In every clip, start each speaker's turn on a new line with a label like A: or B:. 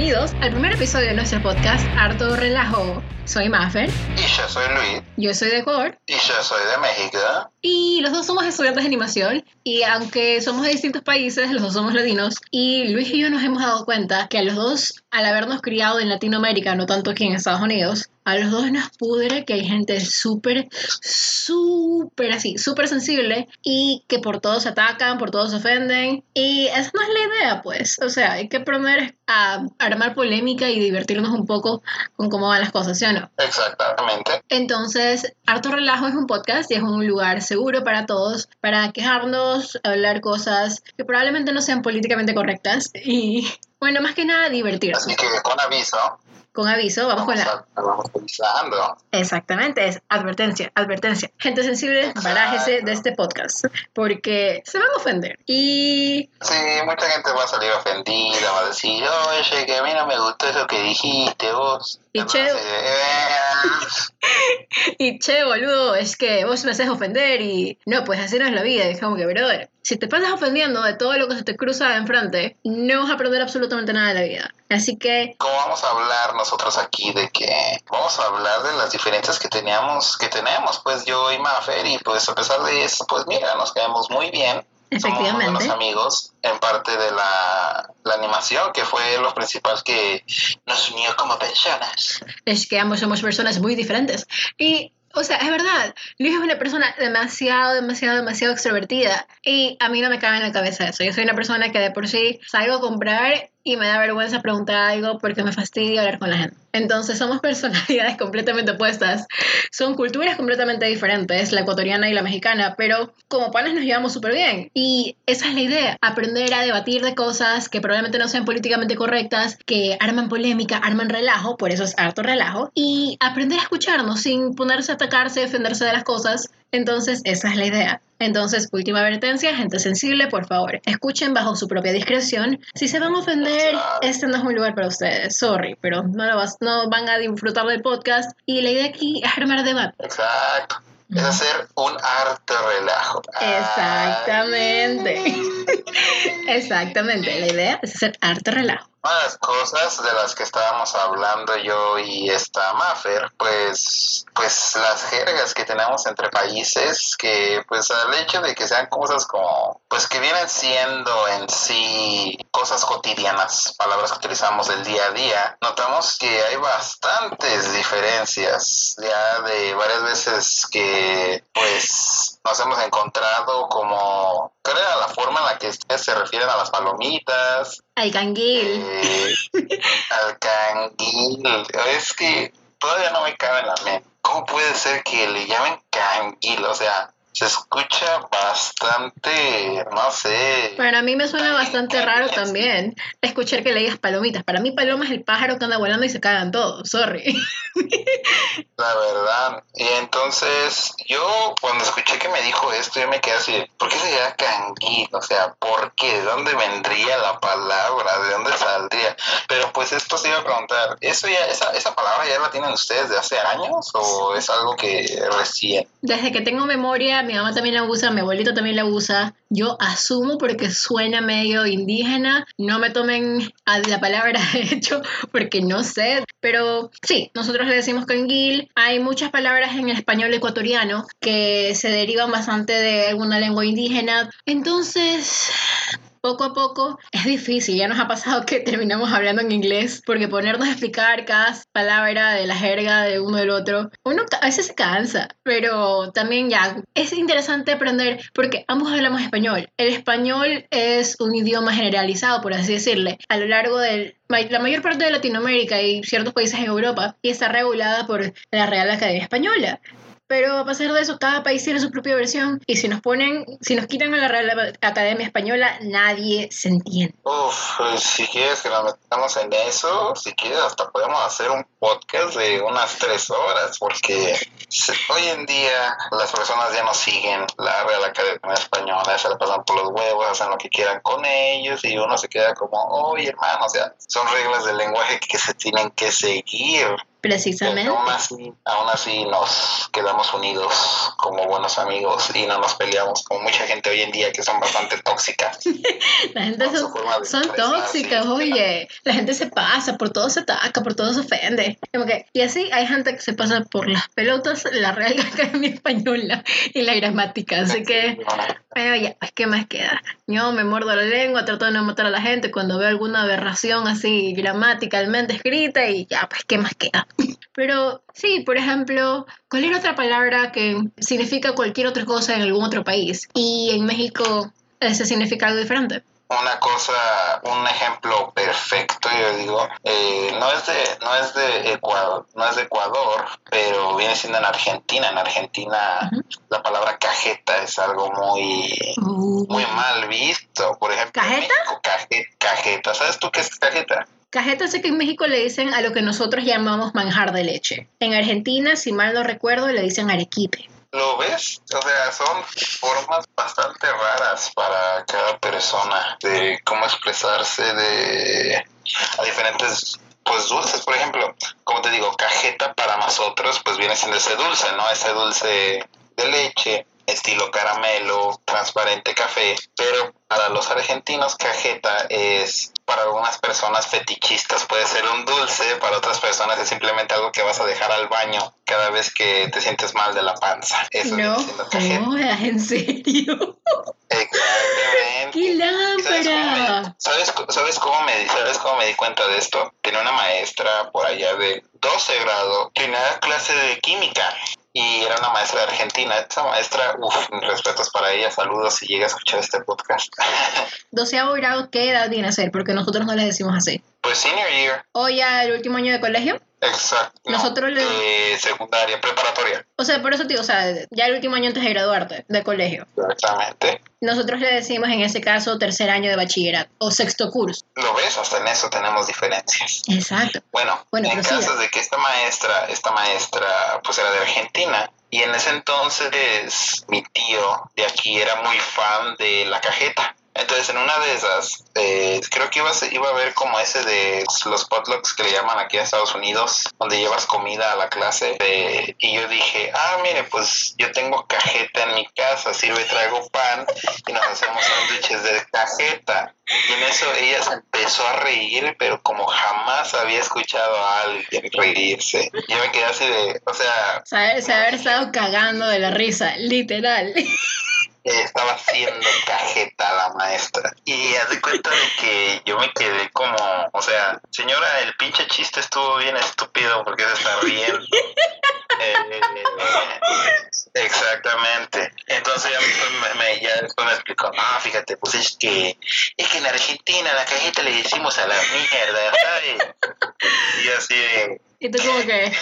A: bienvenidos al primer episodio de nuestro podcast Harto Relajo. Soy Maffer.
B: Y yo soy Luis.
A: Yo soy de Ecuador.
B: Y yo soy de México.
A: Y los dos somos estudiantes de animación. Y aunque somos de distintos países, los dos somos latinos. Y Luis y yo nos hemos dado cuenta que a los dos, al habernos criado en Latinoamérica, no tanto aquí en Estados Unidos, a los dos nos pudre que hay gente súper, súper así, súper sensible y que por todos se atacan, por todos se ofenden. Y esa no es la idea, pues. O sea, hay que aprender a armar polémica y divertirnos un poco con cómo van las cosas, ¿sí o no?
B: Exactamente.
A: Entonces, Harto Relajo es un podcast y es un lugar seguro para todos, para quejarnos, hablar cosas que probablemente no sean políticamente correctas y, bueno, más que nada divertirnos.
B: Así que con aviso,
A: Con aviso, vamos, con la...
B: a- vamos avisando.
A: Exactamente, es advertencia, advertencia. Gente sensible, barájese de este podcast, porque se van a ofender. Y
B: Sí, mucha gente va a salir ofendida, va a decir, oye, que a mí no me gustó eso que dijiste vos.
A: Y che-
B: eh,
A: Y che, boludo, es que vos me haces ofender y no, pues así no es la vida. Es como que, brother, si te pasas ofendiendo de todo lo que se te cruza de enfrente, no vas a aprender absolutamente nada de la vida. Así que,
B: como vamos a hablar nosotros aquí de que vamos a hablar de las diferencias que teníamos, que tenemos, pues yo y Mafer, y pues a pesar de eso, pues mira, nos quedamos muy bien. Somos muy buenos amigos en parte de la, la animación, que fue lo principal que nos unió como personas.
A: es que ambos somos personas muy diferentes. Y, o sea, es verdad, Luis es una persona demasiado, demasiado, demasiado extrovertida. Y a mí no me cabe en la cabeza eso. Yo soy una persona que de por sí salgo a comprar y me da vergüenza preguntar algo porque me fastidia hablar con la gente. Entonces somos personalidades completamente opuestas. Son culturas completamente diferentes, la ecuatoriana y la mexicana, pero como panes nos llevamos súper bien. Y esa es la idea, aprender a debatir de cosas que probablemente no sean políticamente correctas, que arman polémica, arman relajo, por eso es harto relajo, y aprender a escucharnos sin ponerse a atacarse, defenderse de las cosas. Entonces esa es la idea. Entonces, última advertencia, gente sensible, por favor, escuchen bajo su propia discreción. Si se van a ofender, este no es un lugar para ustedes, sorry, pero no, lo vas, no van a disfrutar del podcast. Y la idea aquí es armar debate.
B: Exacto. Es hacer un harto relajo.
A: Exactamente. Exactamente, la idea es hacer harto relajo.
B: Las cosas de las que estábamos hablando yo y esta Maffer, pues, pues las jergas que tenemos entre países, que pues al hecho de que sean cosas como, pues que vienen siendo en sí cosas cotidianas, palabras que utilizamos del día a día, notamos que hay bastantes diferencias, ya de varias veces que pues nos hemos encontrado como, ¿cuál la forma en la que ustedes se refieren a las palomitas?
A: Al canguil.
B: Eh, al canguil. Es que todavía no me cabe en la mente. ¿Cómo puede ser que le llamen canguil? O sea, se escucha bastante, no sé.
A: Para mí me suena bastante raro también escuchar que le digas palomitas. Para mí paloma es el pájaro que anda volando y se cagan todos, sorry.
B: La verdad. Y entonces, yo cuando escuché que me dijo esto, yo me quedé así, ¿por qué se llama canguil? O sea, ¿por qué? ¿De dónde vendría la palabra? ¿De dónde saldría? Pero pues esto se iba a preguntar, ¿eso ya, esa, esa palabra ya la tienen ustedes de hace años o es algo que recién?
A: Desde que tengo memoria, mi mamá también la usa, mi abuelito también la usa. Yo asumo porque suena medio indígena. No me tomen a la palabra de hecho porque no sé. Pero sí, nosotros le decimos canguil. Hay muchas palabras en el español ecuatoriano que se derivan bastante de alguna lengua indígena. Entonces, poco a poco es difícil. Ya nos ha pasado que terminamos hablando en inglés porque ponernos a explicar cada palabra de la jerga de uno del otro, uno a veces se cansa, pero también ya es interesante aprender porque ambos hablamos español. El español es un idioma generalizado, por así decirle, a lo largo de la mayor parte de Latinoamérica y ciertos países en Europa y está regulada por la Real Academia Española. Pero a pesar de eso, cada país tiene su propia versión y si nos ponen, si nos quitan a la Real Academia Española, nadie se entiende.
B: Uf, pues, si quieres que nos metamos en eso, si quieres hasta podemos hacer un podcast de unas tres horas, porque hoy en día las personas ya no siguen la Real Academia Española, se la pasan por los huevos, hacen lo que quieran con ellos y uno se queda como, oye hermano, o sea, son reglas del lenguaje que se tienen que seguir.
A: Precisamente.
B: Aún así, aún así nos quedamos unidos como buenos amigos y no nos peleamos como mucha gente hoy en día que son bastante tóxicas.
A: La gente son, son tóxicas,
B: sí.
A: oye. La gente se pasa, por todo se ataca, por todo se ofende. Que- y así hay gente que se pasa por las pelotas, la Real Academia Española y la gramática. Así que, bueno, ya, pues, ¿qué más queda? Yo me muerdo la lengua, trato de no matar a la gente cuando veo alguna aberración así gramaticalmente escrita y ya, pues, ¿qué más queda? Pero sí, por ejemplo, ¿cuál era otra palabra que significa cualquier otra cosa en algún otro país? Y en México ese significa algo diferente.
B: una cosa, un ejemplo perfecto, yo digo, eh, no es de, no es de Ecuador, no es de Ecuador, pero viene siendo en Argentina. En Argentina la palabra cajeta es algo muy, muy mal visto. Por ejemplo,
A: ¿Cajeta?
B: México, cajeta. ¿Sabes tú qué es cajeta?
A: Cajeta sé que en México le dicen a lo que nosotros llamamos manjar de leche. En Argentina, si mal no recuerdo, le dicen arequipe.
B: ¿Lo ves? O sea, son formas bastante raras para cada persona de cómo expresarse de a diferentes pues dulces, por ejemplo, como te digo, cajeta para nosotros pues viene siendo ese dulce, ¿no? Ese dulce de leche, estilo caramelo, transparente café, pero para los argentinos cajeta es para algunas personas fetichistas, puede ser un dulce, para otras personas es simplemente algo que vas a dejar al baño cada vez que te sientes mal de la panza. Eso
A: no en serio.
B: Exactamente.
A: ¡Qué
B: ¿Y ¿Sabes cómo,
A: lámpara!
B: me, sabes, sabes cómo me, ¿Sabes cómo me di cuenta de esto? Tenía una maestra por allá de 12 grado, tenía clase de química y era una maestra de Argentina. Esa maestra, uff, respetos para ella, saludos si llega a escuchar este podcast.
A: Doceavo grado, ¿qué edad viene a ser? Porque nosotros no les decimos así.
B: Pues senior year,
A: O ya el último año de colegio.
B: exacto. no,
A: Nosotros le-
B: de secundaria, preparatoria,
A: O sea, por eso, tío, o sea, ya el último año antes de graduarte de colegio.
B: exactamente.
A: Nosotros le decimos en ese caso tercer año de bachillerato o sexto curso.
B: Lo ves, hasta en eso tenemos diferencias.
A: Exacto.
B: Bueno,
A: Bueno,
B: en
A: prosiga.
B: caso de que esta maestra, esta maestra pues era de Argentina y en ese entonces mi tío de aquí era muy fan de la cajeta. Entonces en una de esas, eh, creo que iba a, iba a ver como ese de los potlucks que le llaman aquí a Estados Unidos, donde llevas comida a la clase. eh, y yo dije, ah, mire, pues yo tengo cajeta en mi casa, sirve, traigo pan y nos hacemos sándwiches de cajeta. Y en eso ella se empezó a reír, pero como jamás había escuchado a alguien reírse. Yo me quedé así de, o sea,
A: se haber estado cagando de la risa, literal.
B: eh, estaba haciendo cajeta la maestra. Y haz de cuenta de que yo me quedé como, o sea, señora, el pinche chiste estuvo bien estúpido porque se está riendo. Eh, exactamente. Entonces ya, me, me- ya después me explicó, no, fíjate, pues es que, es que en Argentina la cajeta le decimos a la mierda, ¿sabes? Y así de...
A: Y tú como que,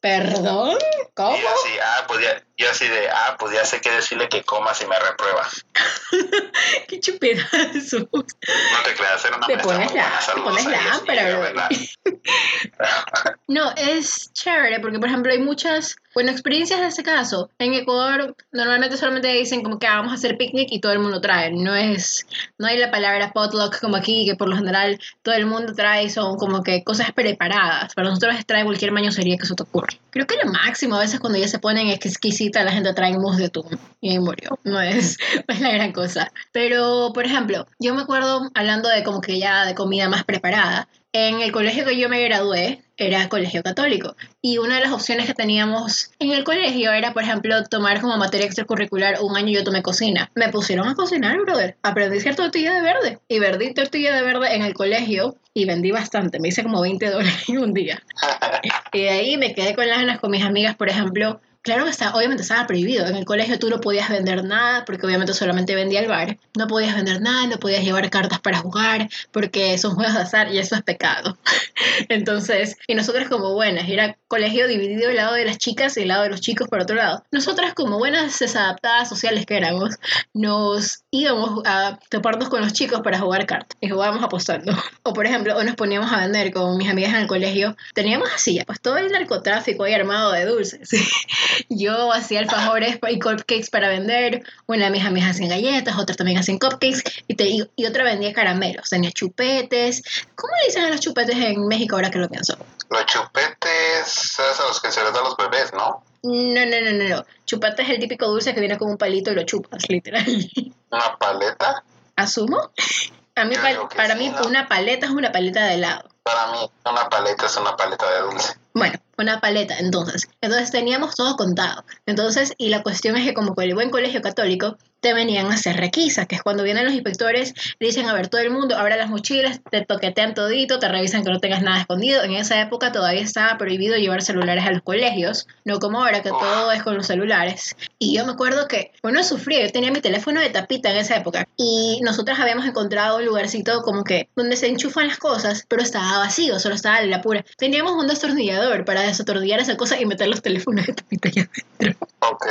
A: ¿perdón? ¿Cómo?
B: Y así, ah, pues ya, yo así de, ah, pues ya sé qué decirle que coma si me reprueba.
A: Qué chupedazo.
B: No te creas, era una
A: Te pones la- te pones
B: la.
A: No, es chévere porque, por ejemplo, hay muchas, bueno, experiencias de ese caso. En Ecuador normalmente solamente dicen como que ah, vamos a hacer picnic y todo el mundo trae. No es, no hay la palabra potluck como aquí, que por lo general todo el mundo trae, son como que cosas preparadas. Para nosotros es trae cualquier mañosería que se te ocurra. Creo que lo máximo a veces cuando ya se ponen exquisita la gente trae mousse de atún y ahí murió. No es, no es la gran cosa. Pero, por ejemplo, yo me acuerdo hablando de como que ya de comida más preparada. En el colegio que yo me gradué era colegio católico y una de las opciones que teníamos en el colegio era, por ejemplo, tomar como materia extracurricular un año yo tomé cocina. Me pusieron a cocinar, brother. Aprendí a hacer tortilla de verde y vendí tortilla de verde en el colegio y vendí bastante. Me hice como 20 dólares en un día. Y de ahí me quedé con las ganas con mis amigas, por ejemplo. Claro que está, obviamente estaba prohibido. En el colegio tú no podías vender nada porque obviamente solamente vendía el bar. No podías vender nada, no podías llevar cartas para jugar porque son juegos de azar y eso es pecado. Entonces, y nosotras como buenas, era colegio dividido el lado de las chicas y el lado de los chicos por otro lado. Nosotras como buenas desadaptadas sociales que éramos, nos íbamos a toparnos con los chicos para jugar cartas y jugábamos apostando. O por ejemplo, o nos poníamos a vender con mis amigas en el colegio. Teníamos así, pues todo el narcotráfico ahí armado de dulces. Yo hacía alfajores y cupcakes para vender. Una de mis amigas hacían galletas, otras también hacían cupcakes y, te, y, y otra vendía caramelos. Tenía chupetes. ¿Cómo le dicen a los chupetes en México ahora que lo pienso?
B: Los chupetes, ¿sabes a los que se les da a los bebés, no?
A: No, no, no, no, no. Chupate es el típico dulce que viene con un palito y lo chupas, literal.
B: ¿Una paleta?
A: ¿Asumo? A mí, para
B: sí,
A: mí,
B: ¿no?
A: una paleta es una paleta de helado.
B: Para mí, una paleta es una paleta de dulce.
A: Bueno, una paleta, entonces. Entonces teníamos todo contado. Entonces, y la cuestión es que como con el buen colegio católico, te venían a hacer requisa, que es cuando vienen los inspectores, dicen, a ver, todo el mundo, abra las mochilas, te toquetean todito, te revisan que no tengas nada escondido. En esa época todavía estaba prohibido llevar celulares a los colegios, no como ahora que todo es con los celulares. Y yo me acuerdo que uno sufría, yo tenía mi teléfono de tapita en esa época, y nosotros habíamos encontrado un lugarcito como que donde se enchufan las cosas, pero estaba vacío, solo estaba la pura. Teníamos un destornillador para desatornillar esa cosa y meter los teléfonos de tapita allá adentro.
B: Ok.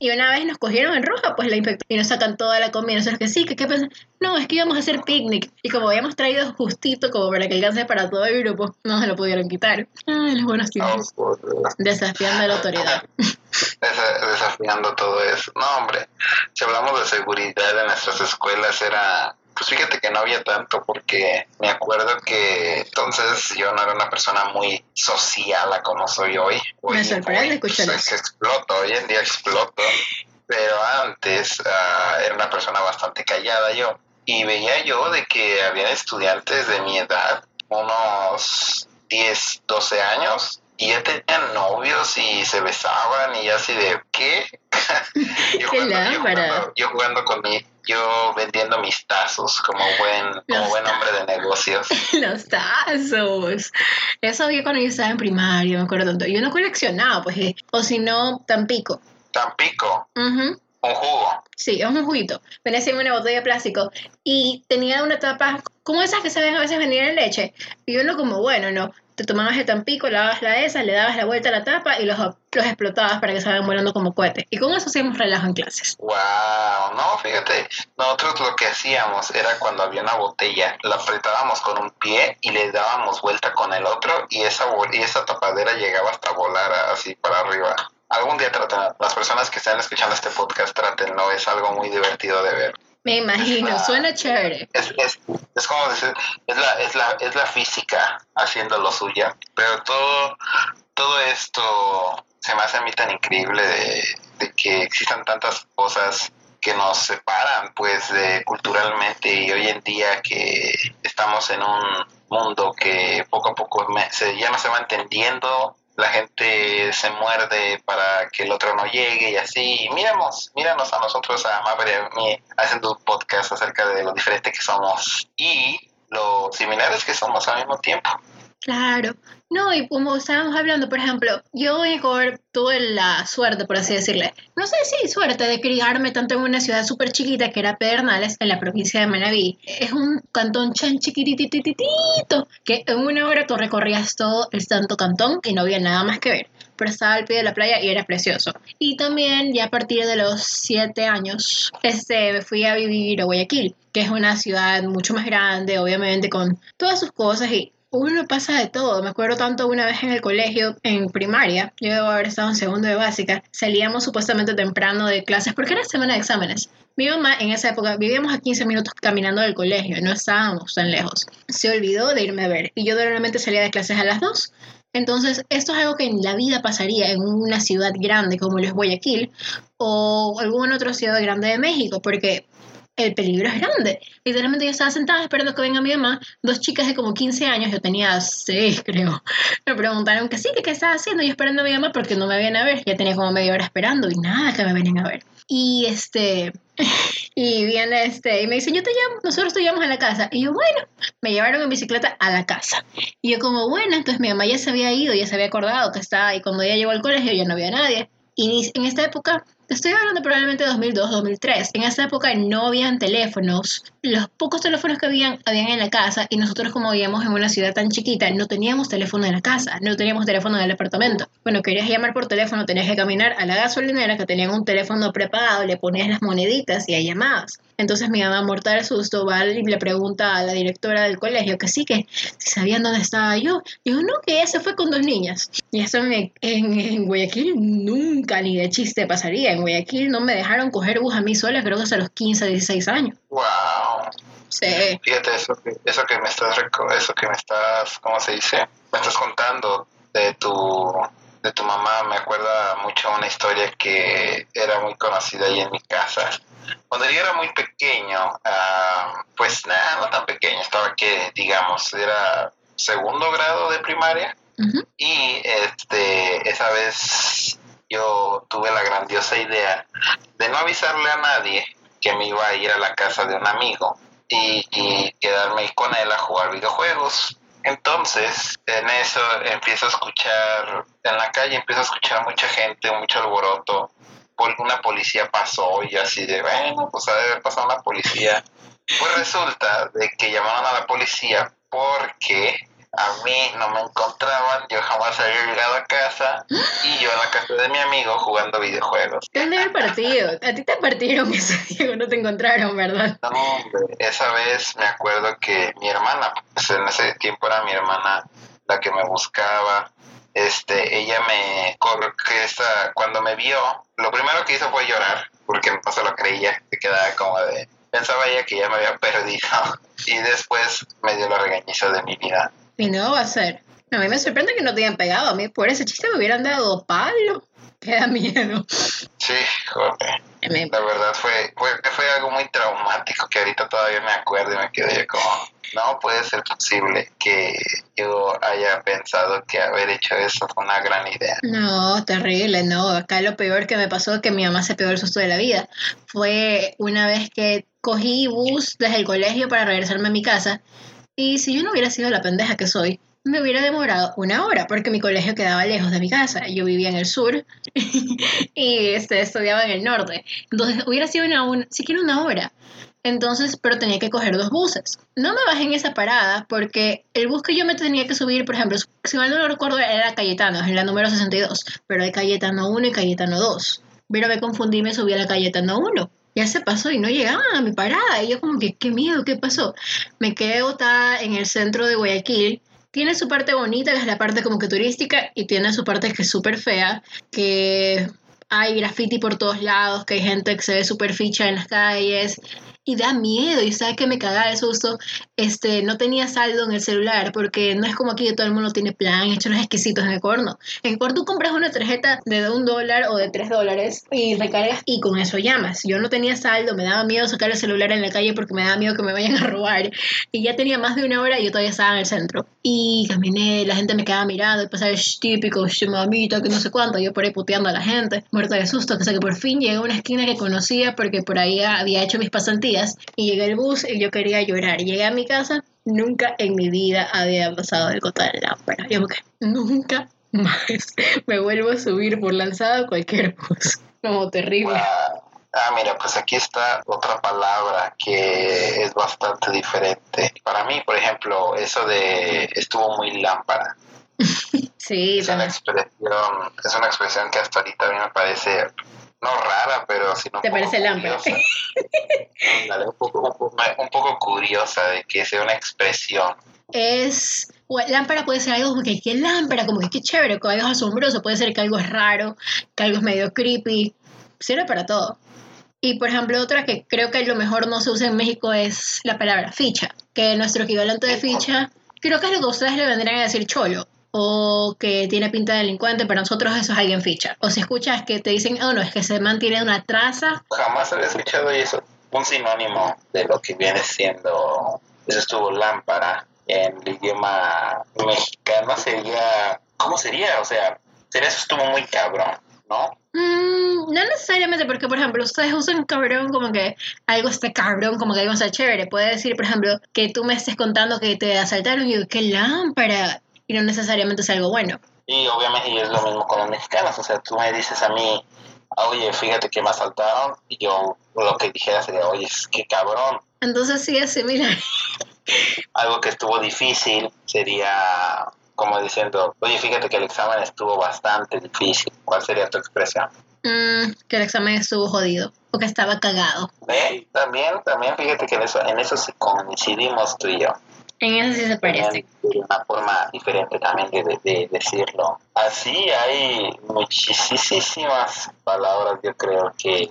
A: Y una vez nos cogieron en roja, pues la inspectora, y nos sacan toda la comida. Nosotros que sí, que qué pasa. No, es que íbamos a hacer picnic. Y como habíamos traído justito, como para que alcance para todo el grupo, no se lo pudieron quitar. Ay, los buenos
B: Oh,
A: tiempos.
B: Dios.
A: Desafiando a la autoridad.
B: Desa- desafiando todo eso. No, hombre, si hablamos de seguridad en nuestras escuelas era... Pues fíjate que no había tanto porque me acuerdo que entonces yo no era una persona muy social a como soy hoy. hoy
A: Me sorprende escuchar
B: pues,
A: eso.
B: exploto, hoy en día exploto. Pero antes ah, era una persona bastante callada yo. Y veía yo de que había estudiantes de mi edad, unos 10, 12 años, y ya tenían novios y se besaban y así de ¿qué? yo,
A: Qué
B: jugando, yo, jugando, yo jugando con mi, yo vendiendo mis tazos como buen, como
A: Los
B: buen hombre de negocios.
A: Los tazos. Eso vi cuando yo estaba en primaria, me acuerdo tanto. Yo no coleccionaba, pues, eh, o si no, Tampico.
B: Tampico,
A: Ujú.
B: un jugo.
A: Sí, es un juguito. Venía en una botella de plástico y tenía una tapa como esas que se ven a veces venir en leche. Y uno como, bueno, no. Te tomabas el tampico, lavabas la esa, le dabas la vuelta a la tapa y los, los explotabas para que salgan volando como cohetes. Y con eso hacíamos relajo en clases.
B: Wow, no, fíjate, nosotros lo que hacíamos era cuando había una botella, la apretábamos con un pie y le dábamos vuelta con el otro y esa, y esa tapadera llegaba hasta volar así para arriba. Algún día traten, las personas que están escuchando este podcast, tratenlo, es algo muy divertido de ver.
A: Me imagino, suena chévere.
B: Es, es, es como decir, es la, es, la, es la física haciendo lo suya, pero todo, todo esto se me hace a mí tan increíble de, de que existan tantas cosas que nos separan pues de culturalmente y hoy en día que estamos en un mundo que poco a poco me- se, ya no se va entendiendo la gente se muerde para que el otro no llegue y así. Y míranos a nosotros, a Maverick y haciendo un podcast acerca de lo diferente que somos y lo similares que somos al mismo tiempo.
A: Claro. No, y como estábamos hablando, por ejemplo, yo Ecuador tuve la suerte, por así decirle, no sé si suerte de criarme tanto en una ciudad súper chiquita que era Pedernales, en la provincia de Manabí. Es un cantón chan chiquititititito, que en una hora tú recorrías todo el santo cantón y no había nada más que ver. Pero estaba al pie de la playa y era precioso. Y también, ya a partir de los siete años, este, me fui a vivir a Guayaquil, que es una ciudad mucho más grande, obviamente, con todas sus cosas y uno pasa de todo. Me acuerdo tanto una vez en el colegio, en primaria, yo debo haber estado en segundo de básica, salíamos supuestamente temprano de clases porque era semana de exámenes. Mi mamá en esa época vivíamos a 15 minutos caminando del colegio, no estábamos tan lejos. Se olvidó de irme a ver y yo normalmente salía de clases a las 2. Entonces, esto es algo que en la vida pasaría en una ciudad grande como lo es Guayaquil o alguna otra ciudad grande de México, porque el peligro es grande. Literalmente yo estaba sentada esperando que venga mi mamá, dos chicas de como 15 años, yo tenía 6 creo, me preguntaron que sí, que qué estaba haciendo, yo esperando a mi mamá porque no me habían a ver, ya tenía como media hora esperando y nada que me vienen a ver. Y este, y viene este, y me dicen, yo te llamo, nosotros te llevamos a la casa. Y yo, bueno, me llevaron en bicicleta a la casa. Y yo como, bueno, entonces mi mamá ya se había ido, ya se había acordado que estaba, y cuando ella llegó al colegio ya no había nadie. Y en esta época, estoy hablando probablemente de 2002, 2003, en esa época no habían teléfonos, los pocos teléfonos que habían, habían en la casa y nosotros como vivíamos en una ciudad tan chiquita, no teníamos teléfono en la casa, no teníamos teléfono en el apartamento. Bueno, querías llamar por teléfono, tenías que caminar a la gasolinera que tenían un teléfono prepagado, le ponías las moneditas y ahí llamabas. Entonces mi mamá, mortal de susto, va y le pregunta a la directora del colegio que sí, que si sabían dónde estaba yo. Dijo, no, que ella se fue con dos niñas. Y eso en, en, en Guayaquil nunca ni de chiste pasaría. En Guayaquil no me dejaron coger bus a mí sola, creo que hasta los 15, 16 años.
B: Wow.
A: Sí.
B: Fíjate, eso que, eso que me estás, eso que me estás, ¿cómo se dice? Me estás contando de tu, de tu mamá, me acuerda mucho una historia que era muy conocida ahí en mi casa. Cuando yo era muy pequeño, uh, pues nada, no tan pequeño, estaba que, digamos, era segundo grado de primaria. Y este, esa vez yo tuve la grandiosa idea de no avisarle a nadie que me iba a ir a la casa de un amigo y, quedarme con él a jugar videojuegos. Entonces, en eso empiezo a escuchar, en la calle empiezo a escuchar mucha gente, mucho alboroto. Una policía pasó y así de, bueno, pues ha de haber pasado una policía. Pues resulta de que llamaron a la policía porque a mí no me encontraban, yo jamás había llegado a casa y yo en la casa de mi amigo jugando videojuegos.
A: ¿Dónde el partido? A ti te partieron ese día, no te encontraron, ¿verdad?
B: No, hombre, esa vez me acuerdo que mi hermana, pues en ese tiempo era mi hermana la que me buscaba, este, ella me, que esta, cuando me vio, lo primero que hizo fue llorar, porque no se lo creía, se quedaba como de, pensaba ella que ya me había perdido, y después me dio la regañiza de mi vida
A: y no va a ser. A mí me sorprende que no te hayan pegado. A mí por ese chiste me hubieran dado palo. Que da miedo.
B: Sí, joder. La verdad fue, fue, fue algo muy traumático que ahorita todavía me acuerdo y me quedé como, no puede ser posible que yo haya pensado que haber hecho eso fue una gran idea.
A: No, terrible, no. Acá lo peor que me pasó que mi mamá se pegó el susto de la vida. Fue una vez que cogí bus desde el colegio para regresarme a mi casa y si yo no hubiera sido la pendeja que soy, me hubiera demorado una hora porque mi colegio quedaba lejos de mi casa. Yo vivía en el sur y este, estudiaba en el norte. Entonces hubiera sido una, un, siquiera una hora. Entonces, pero tenía que coger dos buses. No me bajé en esa parada porque el bus que yo me tenía que subir, por ejemplo, si mal no lo recuerdo, era Cayetano, en la número 62, pero hay Cayetano 1 y Cayetano 2. Pero me confundí y me subí a la Cayetano 1 ya se pasó y no llegaban a mi parada. Y yo como que, qué miedo, ¿qué pasó? Me quedé botada en el centro de Guayaquil. Tiene su parte bonita, que es la parte como que turística, y tiene su parte que es súper fea, que hay graffiti por todos lados, que hay gente que se ve súper ficha en las calles, y da miedo. Y sabes que me cagaba de susto. Este, no tenía saldo en el celular porque no es como aquí que todo el mundo tiene plan, hecho los exquisitos en el corno. En Ecuador tú compras una tarjeta de un dólar o de tres dólares y recargas y con eso llamas. Yo no tenía saldo, me daba miedo sacar el celular en la calle porque me daba miedo que me vayan a robar. Y ya tenía más de una hora y yo todavía estaba en el centro. Y caminé, la gente me quedaba mirando y pasaba el típico, mamita, que no sé cuánto. Yo por ahí puteando a la gente, muerta de susto. Hasta que por fin llegué a una esquina que conocía porque por ahí había hecho mis pasantías y llegué al bus y yo quería llorar. Llegué a mi casa, nunca en mi vida había pasado el de la lámpara. Yo que nunca más me vuelvo a subir por lanzado a cualquier bus. Como terrible.
B: Ah, mira, pues aquí está otra palabra que es bastante diferente. Para mí, por ejemplo, eso de estuvo muy lámpara.
A: sí,
B: es una expresión, es una expresión que hasta ahorita a mí me parece no rara, pero sino
A: ¿Te parece
B: un, poco, un, poco, curiosa de que sea una expresión.
A: Es lámpara puede ser algo como que qué lámpara, como que qué chévere, como algo asombroso, puede ser que algo es raro, que algo es medio creepy, sirve para todo. Y por ejemplo, otra que creo que lo mejor no se usa en México es la palabra ficha, que nuestro equivalente de ficha, creo que es lo que ustedes le vendrían a decir cholo o que tiene pinta de delincuente, para nosotros eso es alguien ficha. O si escuchas que te dicen, oh no, es que se mantiene una traza.
B: Jamás había escuchado eso. Un sinónimo de lo que viene siendo, eso estuvo lámpara en el idioma mexicano sería, ¿cómo sería? O sea, sería eso estuvo muy cabrón, ¿no?
A: Mm, no necesariamente, porque por ejemplo, ustedes usan cabrón como que algo está cabrón, como que algo está chévere. Puede decir, por ejemplo, que tú me estés contando que te asaltaron y yo, qué lámpara y no necesariamente es algo bueno.
B: Y obviamente es lo mismo con los mexicanos, o sea, tú me dices a mí, oye, fíjate que me asaltaron, y yo lo que dijera sería, oye, qué cabrón.
A: Entonces sí es similar.
B: Algo que estuvo difícil sería como diciendo, oye, fíjate que el examen estuvo bastante difícil. ¿Cuál sería tu expresión?
A: Mm, que el examen estuvo jodido o que estaba cagado.
B: ¿Eh? También, también fíjate que en eso, en eso sí coincidimos tú y yo.
A: En eso sí se parece.
B: Una forma diferente también de, decirlo. Así hay muchísimas palabras, yo creo que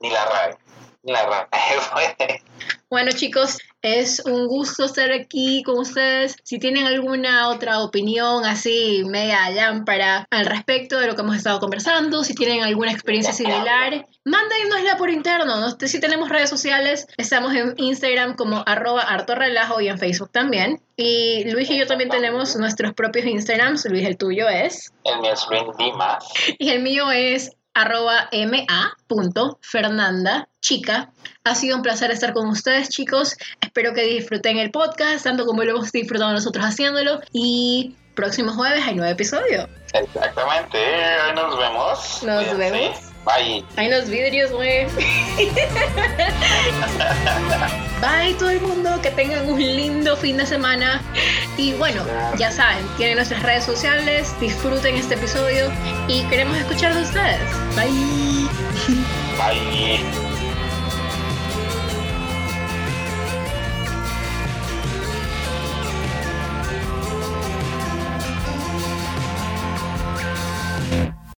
B: ni la RAE, ni la RAE
A: Bueno chicos, es un gusto estar aquí con ustedes. Si tienen alguna otra opinión así media lámpara al respecto de lo que hemos estado conversando, si tienen alguna experiencia similar, mándenosla por interno. ¿no? Si tenemos redes sociales, estamos en Instagram como arroba hartorrelajo y en Facebook también. Y Luis y yo también tenemos nuestros propios Instagrams. Luis, el tuyo es.
B: El mío es Luis Dimas.
A: Y el mío es arroba ma.fernanda chica. Ha sido un placer estar con ustedes, chicos. Espero que disfruten el podcast, tanto como lo hemos disfrutado nosotros haciéndolo. Y próximo jueves hay nuevo episodio.
B: Exactamente. Hoy nos vemos.
A: Nos vemos.
B: Bye.
A: Hay unos vidrios, güey. Bye todo el mundo, que tengan un lindo fin de semana. Y bueno, ya saben, tienen nuestras redes sociales, disfruten este episodio y queremos escuchar de ustedes. Bye.
B: Bye.